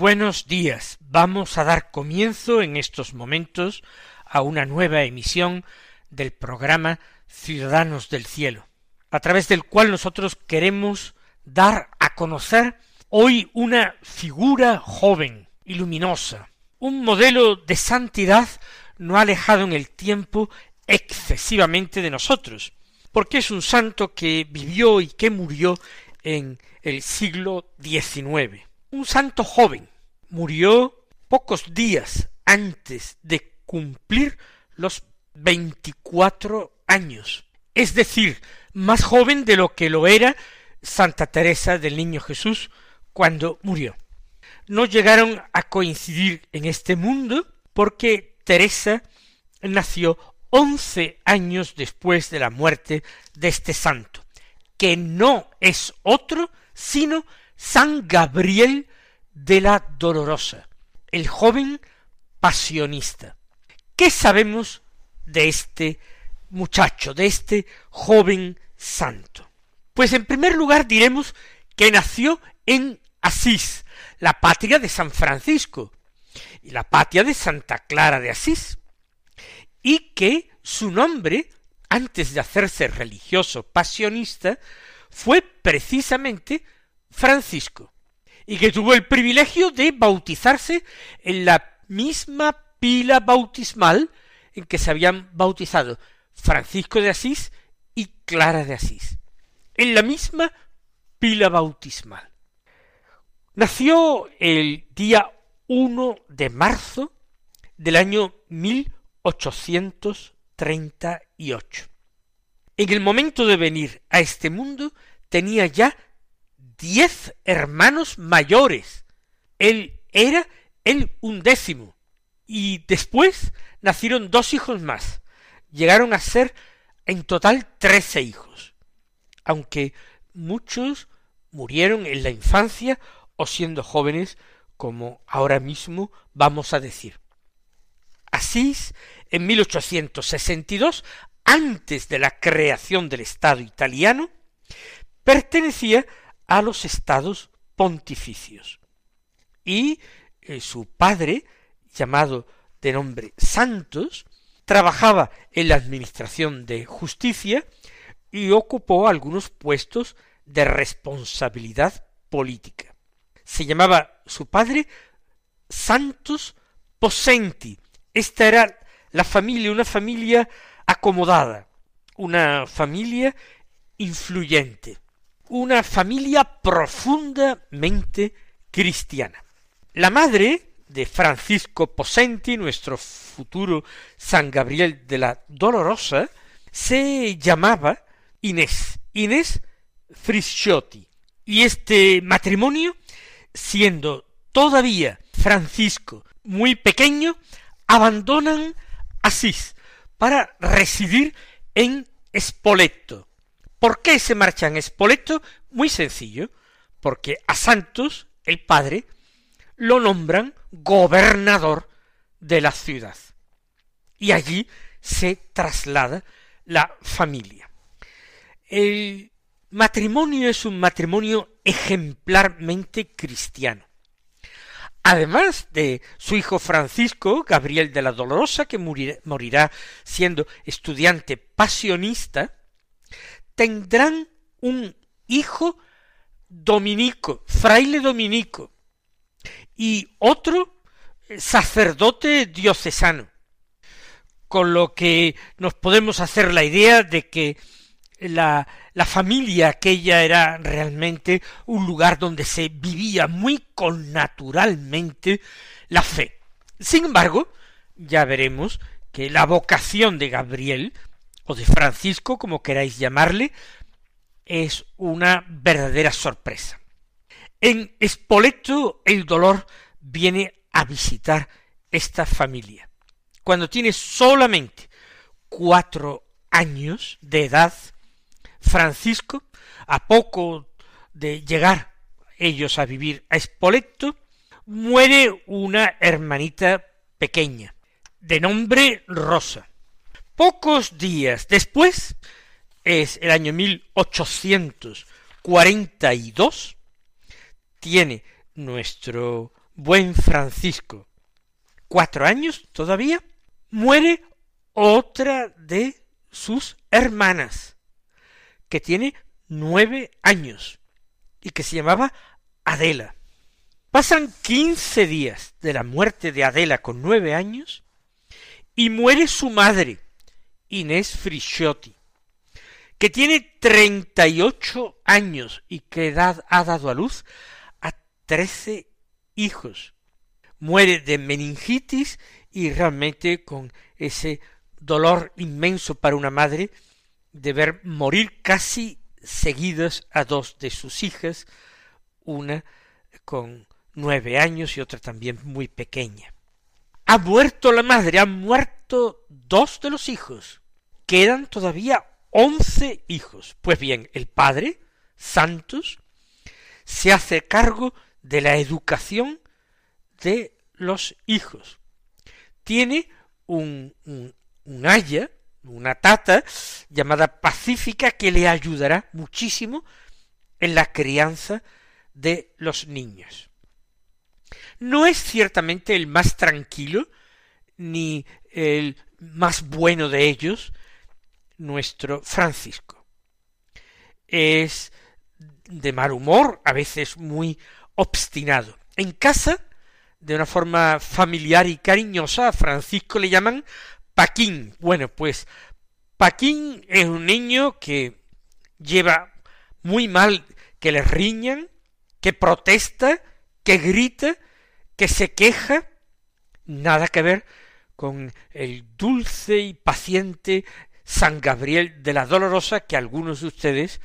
Buenos días. Vamos a dar comienzo en estos momentos a una nueva emisión del programa Ciudadanos del Cielo, a través del cual nosotros queremos dar a conocer hoy una figura joven y luminosa, un modelo de santidad no alejado en el tiempo excesivamente de nosotros, porque es un santo que vivió y que murió en el siglo XIX un santo joven. Murió pocos días antes de cumplir los veinticuatro años. Es decir, más joven de lo que lo era Santa Teresa del Niño Jesús cuando murió. No llegaron a coincidir en este mundo porque Teresa nació once años después de la muerte de este santo, que no es otro sino San Gabriel de la Dolorosa, el joven pasionista. ¿Qué sabemos de este muchacho, de este joven santo? Pues en primer lugar diremos que nació en Asís, la patria de San Francisco y la patria de Santa Clara de Asís, y que su nombre, antes de hacerse religioso pasionista, fue precisamente Francisco, y que tuvo el privilegio de bautizarse en la misma pila bautismal en que se habían bautizado Francisco de Asís y Clara de Asís, en la misma pila bautismal. Nació el día 1 de marzo del año 1838. En el momento de venir a este mundo tenía ya diez hermanos mayores. Él era el undécimo. Y después nacieron dos hijos más. Llegaron a ser en total trece hijos. Aunque muchos murieron en la infancia o siendo jóvenes, como ahora mismo vamos a decir. Asís, en 1862, antes de la creación del Estado italiano, pertenecía a los estados pontificios. Y eh, su padre, llamado de nombre Santos, trabajaba en la administración de justicia y ocupó algunos puestos de responsabilidad política. Se llamaba su padre Santos Posenti. Esta era la familia, una familia acomodada, una familia influyente una familia profundamente cristiana. La madre de Francisco Posenti, nuestro futuro San Gabriel de la Dolorosa, se llamaba Inés, Inés Frisciotti. Y este matrimonio, siendo todavía Francisco muy pequeño, abandonan Asís para residir en Spoleto, ¿Por qué se marchan a Spoleto? Muy sencillo, porque a Santos, el padre, lo nombran gobernador de la ciudad. Y allí se traslada la familia. El matrimonio es un matrimonio ejemplarmente cristiano. Además de su hijo Francisco, Gabriel de la Dolorosa, que morirá siendo estudiante pasionista, tendrán un hijo dominico, fraile dominico, y otro sacerdote diocesano, con lo que nos podemos hacer la idea de que la, la familia aquella era realmente un lugar donde se vivía muy connaturalmente la fe. Sin embargo, ya veremos que la vocación de Gabriel, o de Francisco, como queráis llamarle, es una verdadera sorpresa. En Espoleto el dolor viene a visitar esta familia. Cuando tiene solamente cuatro años de edad, Francisco, a poco de llegar ellos a vivir a Espoleto, muere una hermanita pequeña, de nombre Rosa. Pocos días después, es el año 1842, tiene nuestro buen Francisco cuatro años todavía, muere otra de sus hermanas, que tiene nueve años y que se llamaba Adela. Pasan quince días de la muerte de Adela con nueve años y muere su madre, Inés Frisciotti, que tiene treinta y ocho años y que edad ha dado a luz a trece hijos. Muere de meningitis y realmente con ese dolor inmenso para una madre de ver morir casi seguidas a dos de sus hijas, una con nueve años y otra también muy pequeña. Ha muerto la madre, han muerto dos de los hijos. Quedan todavía once hijos. Pues bien, el padre, Santos, se hace cargo de la educación de los hijos. Tiene un, un, haya, una tata llamada Pacífica que le ayudará muchísimo en la crianza de los niños. No es ciertamente el más tranquilo ni el más bueno de ellos, nuestro Francisco. Es de mal humor, a veces muy obstinado. En casa, de una forma familiar y cariñosa, a Francisco le llaman Paquín. Bueno, pues Paquín es un niño que lleva muy mal que le riñan, que protesta, que grita, que se queja, nada que ver con el dulce y paciente San Gabriel de la Dolorosa que algunos de ustedes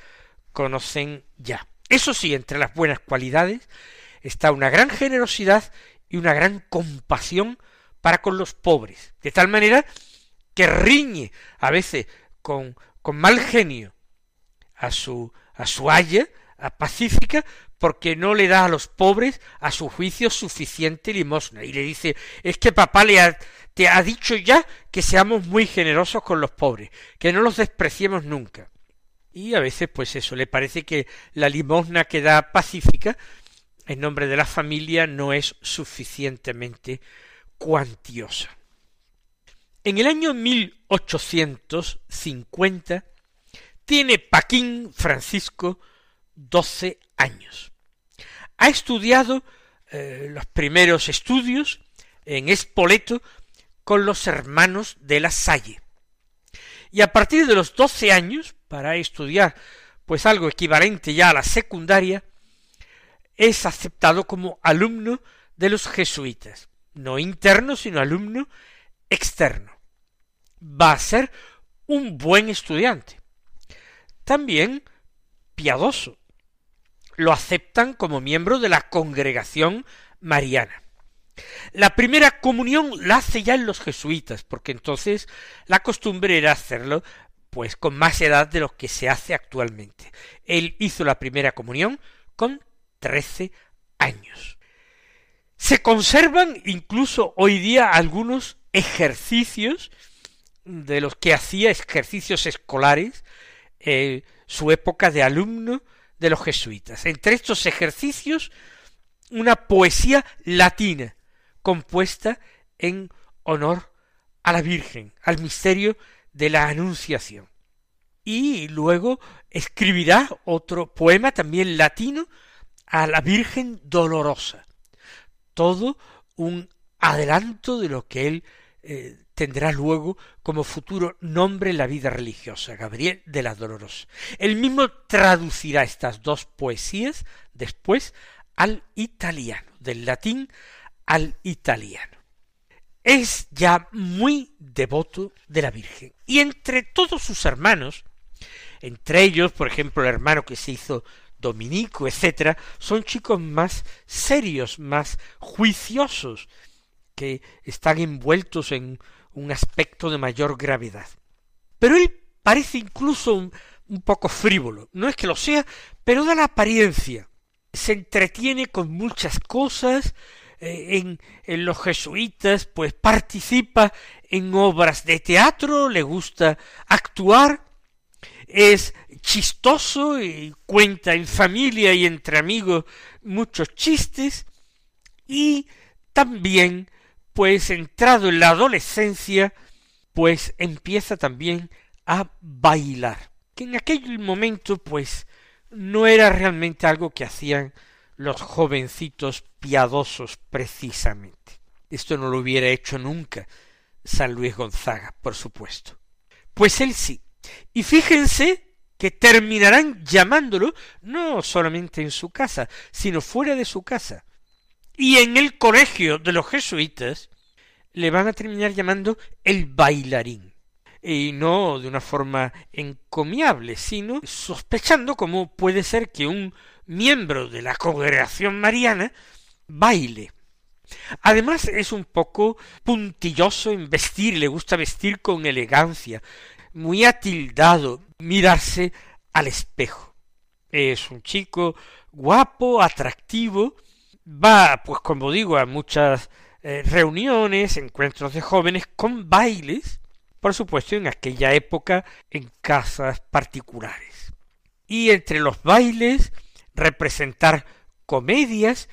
conocen ya. Eso sí, entre las buenas cualidades está una gran generosidad y una gran compasión para con los pobres, de tal manera que riñe a veces con, mal genio a su, a su haya, a Pacífica, porque no le da a los pobres a su juicio suficiente limosna y le dice es que papá le ha, te ha dicho ya que seamos muy generosos con los pobres, que no los despreciemos nunca. Y a veces pues eso le parece que la limosna que da pacífica en nombre de la familia no es suficientemente cuantiosa. En el año 1850 tiene Paquín Francisco doce años. Ha estudiado eh, los primeros estudios en Espoleto con los hermanos de la Salle. Y a partir de los doce años, para estudiar pues algo equivalente ya a la secundaria, es aceptado como alumno de los jesuitas, no interno, sino alumno externo. Va a ser un buen estudiante. También piadoso, lo aceptan como miembro de la congregación mariana. La primera comunión la hace ya en los jesuitas, porque entonces la costumbre era hacerlo pues con más edad de lo que se hace actualmente. Él hizo la primera comunión con trece años. Se conservan incluso hoy día algunos ejercicios de los que hacía ejercicios escolares eh, su época de alumno de los jesuitas. Entre estos ejercicios, una poesía latina compuesta en honor a la Virgen, al misterio de la Anunciación. Y luego escribirá otro poema también latino a la Virgen Dolorosa. Todo un adelanto de lo que él eh, tendrá luego como futuro nombre la vida religiosa, Gabriel de la Dolorosa. Él mismo traducirá estas dos poesías después al italiano, del latín al italiano. es ya muy devoto de la Virgen. Y entre todos sus hermanos, entre ellos, por ejemplo, el hermano que se hizo dominico, etcétera, son chicos más serios, más juiciosos, que están envueltos en un aspecto de mayor gravedad. Pero él parece incluso un, poco frívolo. No es que lo sea, pero da la apariencia. Se entretiene con muchas cosas, eh, en, los jesuitas, pues participa en obras de teatro, le gusta actuar, es chistoso y cuenta en familia y entre amigos muchos chistes y también pues entrado en la adolescencia pues empieza también a bailar que en aquel momento pues no era realmente algo que hacían los jovencitos piadosos precisamente. Esto no lo hubiera hecho nunca San Luis Gonzaga, por supuesto. Pues él sí. Y fíjense que terminarán llamándolo no solamente en su casa, sino fuera de su casa. Y en el colegio de los jesuitas le van a terminar llamando el bailarín y no de una forma encomiable, sino sospechando cómo puede ser que un miembro de la congregación mariana baile. Además es un poco puntilloso en vestir, le gusta vestir con elegancia, muy atildado, mirarse al espejo. Es un chico guapo, atractivo, va, pues como digo, a muchas eh, reuniones, encuentros de jóvenes con bailes, por supuesto en aquella época en casas particulares. Y entre los bailes representar comedias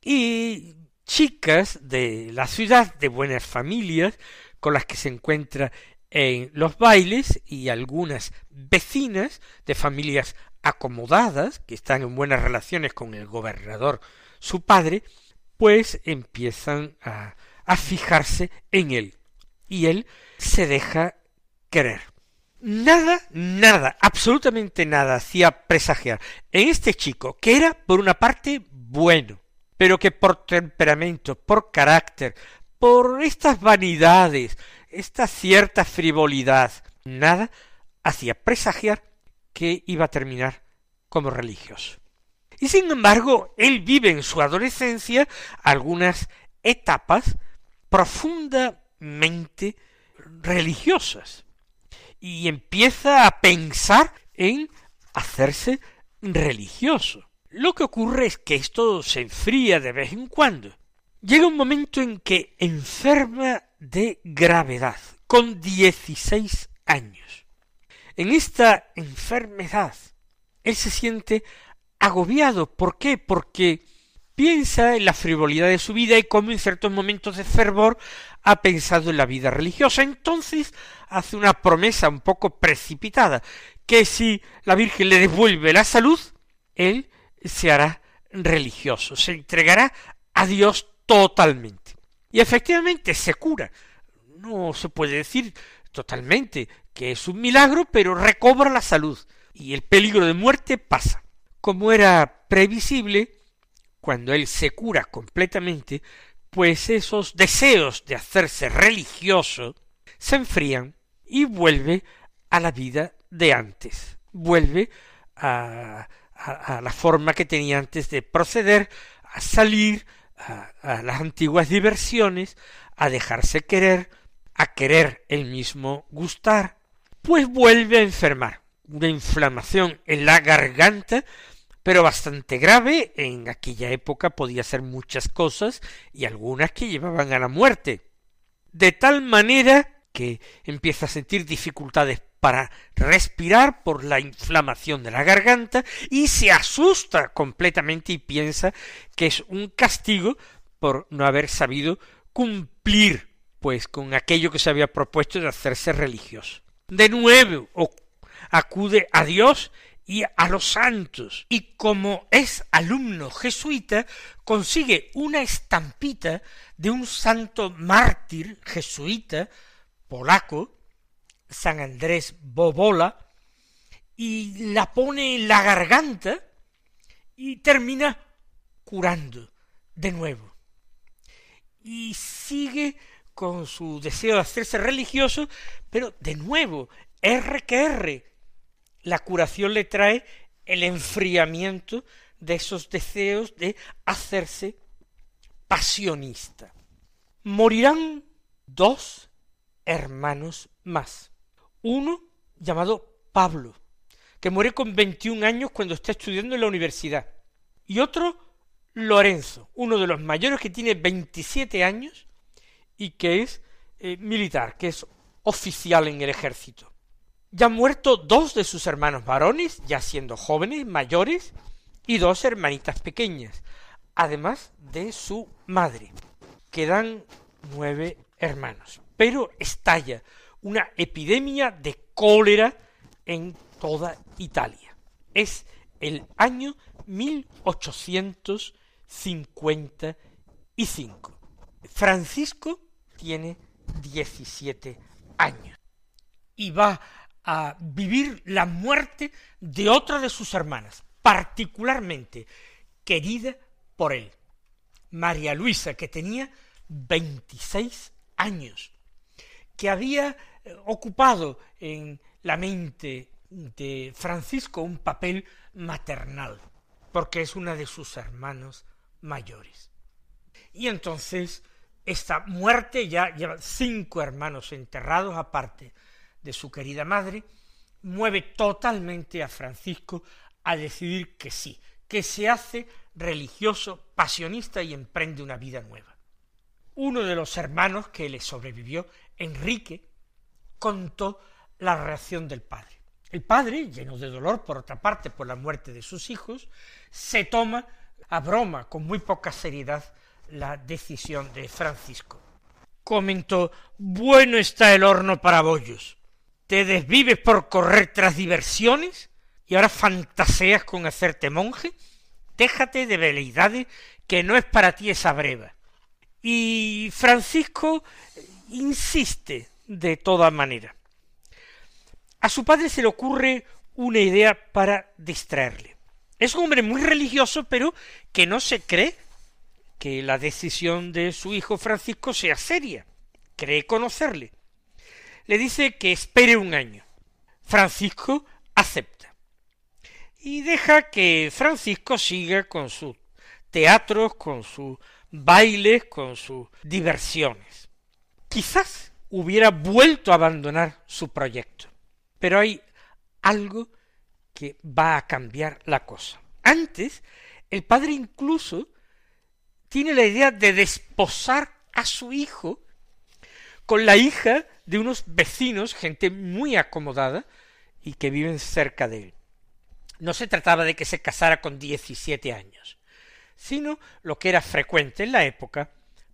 y chicas de la ciudad de buenas familias con las que se encuentra en los bailes y algunas vecinas de familias acomodadas que están en buenas relaciones con el gobernador su padre pues empiezan a, a fijarse en él y él se deja querer. Nada, nada, absolutamente nada hacía presagiar en este chico, que era por una parte bueno, pero que por temperamento, por carácter, por estas vanidades, esta cierta frivolidad, nada hacía presagiar que iba a terminar como religioso. Y sin embargo, él vive en su adolescencia algunas etapas profundamente religiosas y empieza a pensar en hacerse religioso. Lo que ocurre es que esto se enfría de vez en cuando. Llega un momento en que enferma de gravedad, con dieciséis años. En esta enfermedad, él se siente agobiado. ¿Por qué? Porque piensa en la frivolidad de su vida y como en ciertos momentos de fervor ha pensado en la vida religiosa. Entonces hace una promesa un poco precipitada, que si la Virgen le devuelve la salud, él se hará religioso, se entregará a Dios totalmente. Y efectivamente se cura. No se puede decir totalmente que es un milagro, pero recobra la salud y el peligro de muerte pasa. Como era previsible, cuando él se cura completamente, pues esos deseos de hacerse religioso se enfrían y vuelve a la vida de antes, vuelve a, a, la forma que tenía antes de proceder, a salir, a, a las antiguas diversiones, a dejarse querer, a querer el mismo gustar, pues vuelve a enfermar, una inflamación en la garganta pero bastante grave, en aquella época podía ser muchas cosas y algunas que llevaban a la muerte. De tal manera que empieza a sentir dificultades para respirar por la inflamación de la garganta y se asusta completamente y piensa que es un castigo por no haber sabido cumplir pues con aquello que se había propuesto de hacerse religioso. De nuevo acude a Dios y a los santos. Y como es alumno jesuita, consigue una estampita de un santo mártir jesuita polaco, San Andrés Bobola, y la pone en la garganta y termina curando de nuevo. Y sigue con su deseo de hacerse religioso, pero de nuevo, R que la curación le trae el enfriamiento de esos deseos de hacerse pasionista. Morirán dos hermanos más. Uno llamado Pablo, que muere con 21 años cuando está estudiando en la universidad. Y otro, Lorenzo, uno de los mayores que tiene 27 años y que es eh, militar, que es oficial en el ejército. Ya han muerto dos de sus hermanos varones, ya siendo jóvenes, mayores, y dos hermanitas pequeñas, además de su madre. Quedan nueve hermanos. Pero estalla una epidemia de cólera en toda Italia. Es el año 1855. Francisco tiene 17 años y va a vivir la muerte de otra de sus hermanas, particularmente querida por él, María Luisa, que tenía 26 años, que había eh, ocupado en la mente de Francisco un papel maternal, porque es una de sus hermanos mayores. Y entonces esta muerte ya lleva cinco hermanos enterrados aparte de su querida madre, mueve totalmente a Francisco a decidir que sí, que se hace religioso, pasionista y emprende una vida nueva. Uno de los hermanos que le sobrevivió, Enrique, contó la reacción del padre. El padre, lleno de dolor, por otra parte, por la muerte de sus hijos, se toma a broma, con muy poca seriedad, la decisión de Francisco. Comentó, bueno está el horno para bollos. ¿Te desvives por correr tras diversiones? ¿Y ahora fantaseas con hacerte monje? Déjate de veleidades, que no es para ti esa breva. Y Francisco insiste de toda manera. A su padre se le ocurre una idea para distraerle. Es un hombre muy religioso, pero que no se cree que la decisión de su hijo Francisco sea seria. Cree conocerle. Le dice que espere un año. Francisco acepta. Y deja que Francisco siga con sus teatros, con sus bailes, con sus diversiones. Quizás hubiera vuelto a abandonar su proyecto. Pero hay algo que va a cambiar la cosa. Antes, el padre incluso tiene la idea de desposar a su hijo con la hija de unos vecinos, gente muy acomodada y que viven cerca de él. No se trataba de que se casara con diecisiete años, sino lo que era frecuente en la época,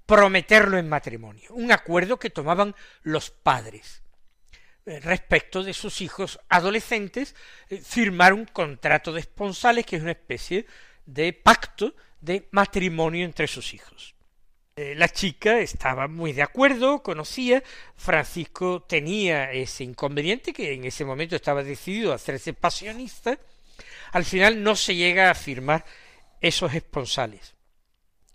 prometerlo en matrimonio, un acuerdo que tomaban los padres eh, respecto de sus hijos adolescentes, eh, firmar un contrato de esponsales, que es una especie de pacto de matrimonio entre sus hijos. Eh, la chica estaba muy de acuerdo, conocía, Francisco tenía ese inconveniente que en ese momento estaba decidido a hacerse pasionista, al final no se llega a firmar esos esponsales.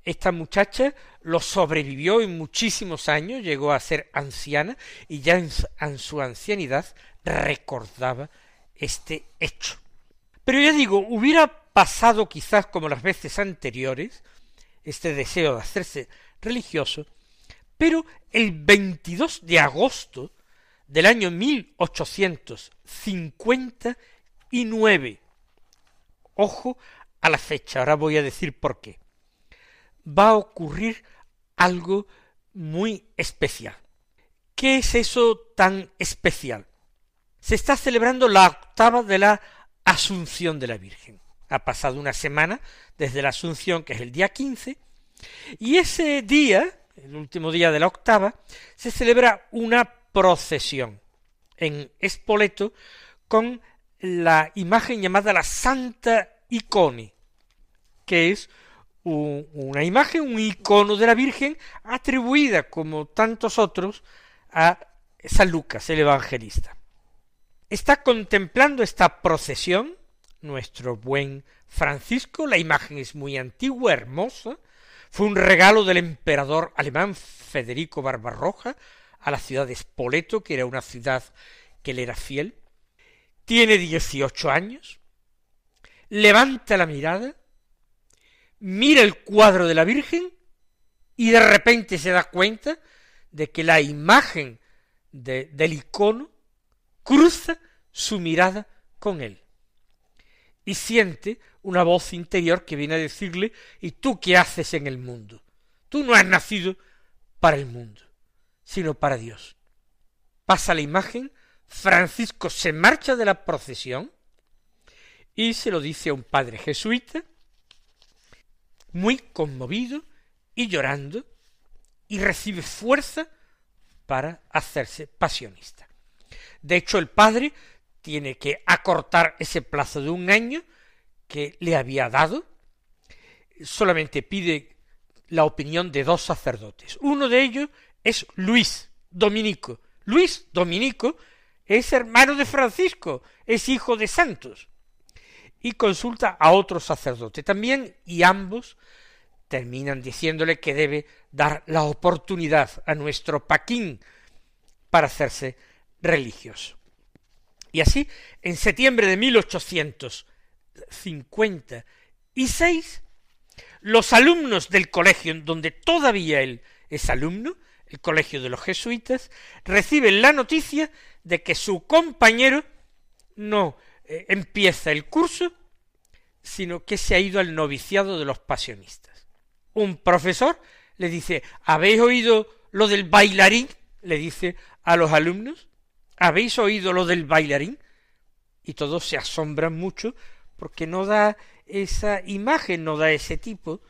Esta muchacha lo sobrevivió en muchísimos años, llegó a ser anciana y ya en, su ancianidad recordaba este hecho. Pero ya digo, hubiera pasado quizás como las veces anteriores, este deseo de hacerse religioso, pero el 22 de agosto del año 1859, ojo a la fecha, ahora voy a decir por qué va a ocurrir algo muy especial. ¿Qué es eso tan especial? Se está celebrando la octava de la Asunción de la Virgen. Ha pasado una semana desde la Asunción, que es el día quince, y ese día, el último día de la octava, se celebra una procesión en Espoleto con la imagen llamada la Santa Iconi, que es una imagen, un icono de la Virgen atribuida, como tantos otros, a San Lucas, el evangelista. Está contemplando esta procesión nuestro buen Francisco, la imagen es muy antigua, hermosa, Fue un regalo del emperador alemán Federico Barbarroja a la ciudad de Spoleto, que era una ciudad que le era fiel. Tiene dieciocho años. Levanta la mirada, mira el cuadro de la Virgen y de repente se da cuenta de que la imagen del icono cruza su mirada con él. Y siente una voz interior que viene a decirle, ¿y tú qué haces en el mundo? Tú no has nacido para el mundo, sino para Dios. Pasa la imagen, Francisco se marcha de la procesión y se lo dice a un padre jesuita, muy conmovido y llorando, y recibe fuerza para hacerse pasionista. De hecho, el padre tiene que acortar ese plazo de un año que le había dado, solamente pide la opinión de dos sacerdotes. Uno de ellos es Luis Dominico. Luis Dominico es hermano de Francisco, es hijo de santos. Y consulta a otro sacerdote también, y ambos terminan diciéndole que debe dar la oportunidad a nuestro Paquín para hacerse religioso. Y así, en septiembre de 1856, los alumnos del colegio en donde todavía él es alumno, el colegio de los jesuitas, reciben la noticia de que su compañero no eh, empieza el curso, sino que se ha ido al noviciado de los pasionistas. Un profesor le dice, ¿habéis oído lo del bailarín? le dice a los alumnos, ¿habéis oído lo del bailarín? Y todos se asombran mucho porque no da esa imagen, no da ese tipo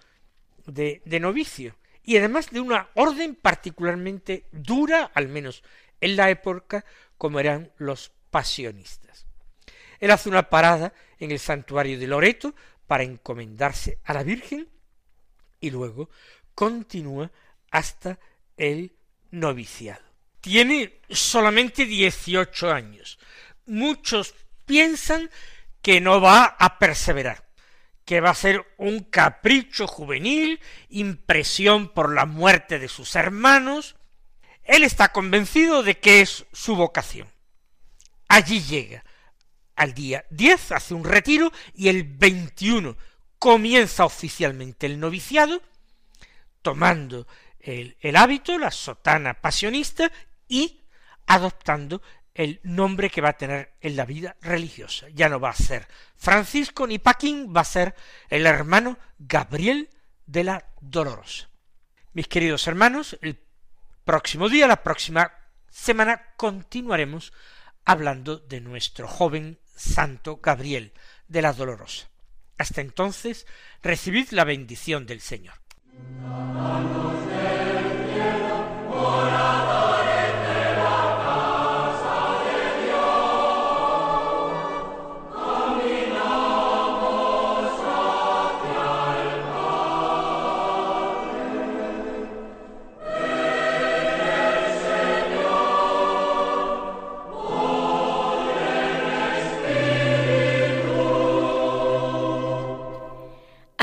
de, novicio. Y además de una orden particularmente dura, al menos en la época, como eran los pasionistas. Él hace una parada en el santuario de Loreto para encomendarse a la Virgen y luego continúa hasta el noviciado. Tiene solamente dieciocho años. Muchos piensan que no va a perseverar, que va a ser un capricho juvenil, impresión por la muerte de sus hermanos. Él está convencido de que es su vocación. Allí llega. Al día 10 hace un retiro y el 21 comienza oficialmente el noviciado, tomando el, el hábito, la sotana pasionista y adoptando el nombre que va a tener en la vida religiosa. Ya no va a ser Francisco ni Paquín, va a ser el hermano Gabriel de la Dolorosa. Mis queridos hermanos, el próximo día, la próxima semana, continuaremos hablando de nuestro joven santo Gabriel de la Dolorosa. Hasta entonces, recibid la bendición del Señor.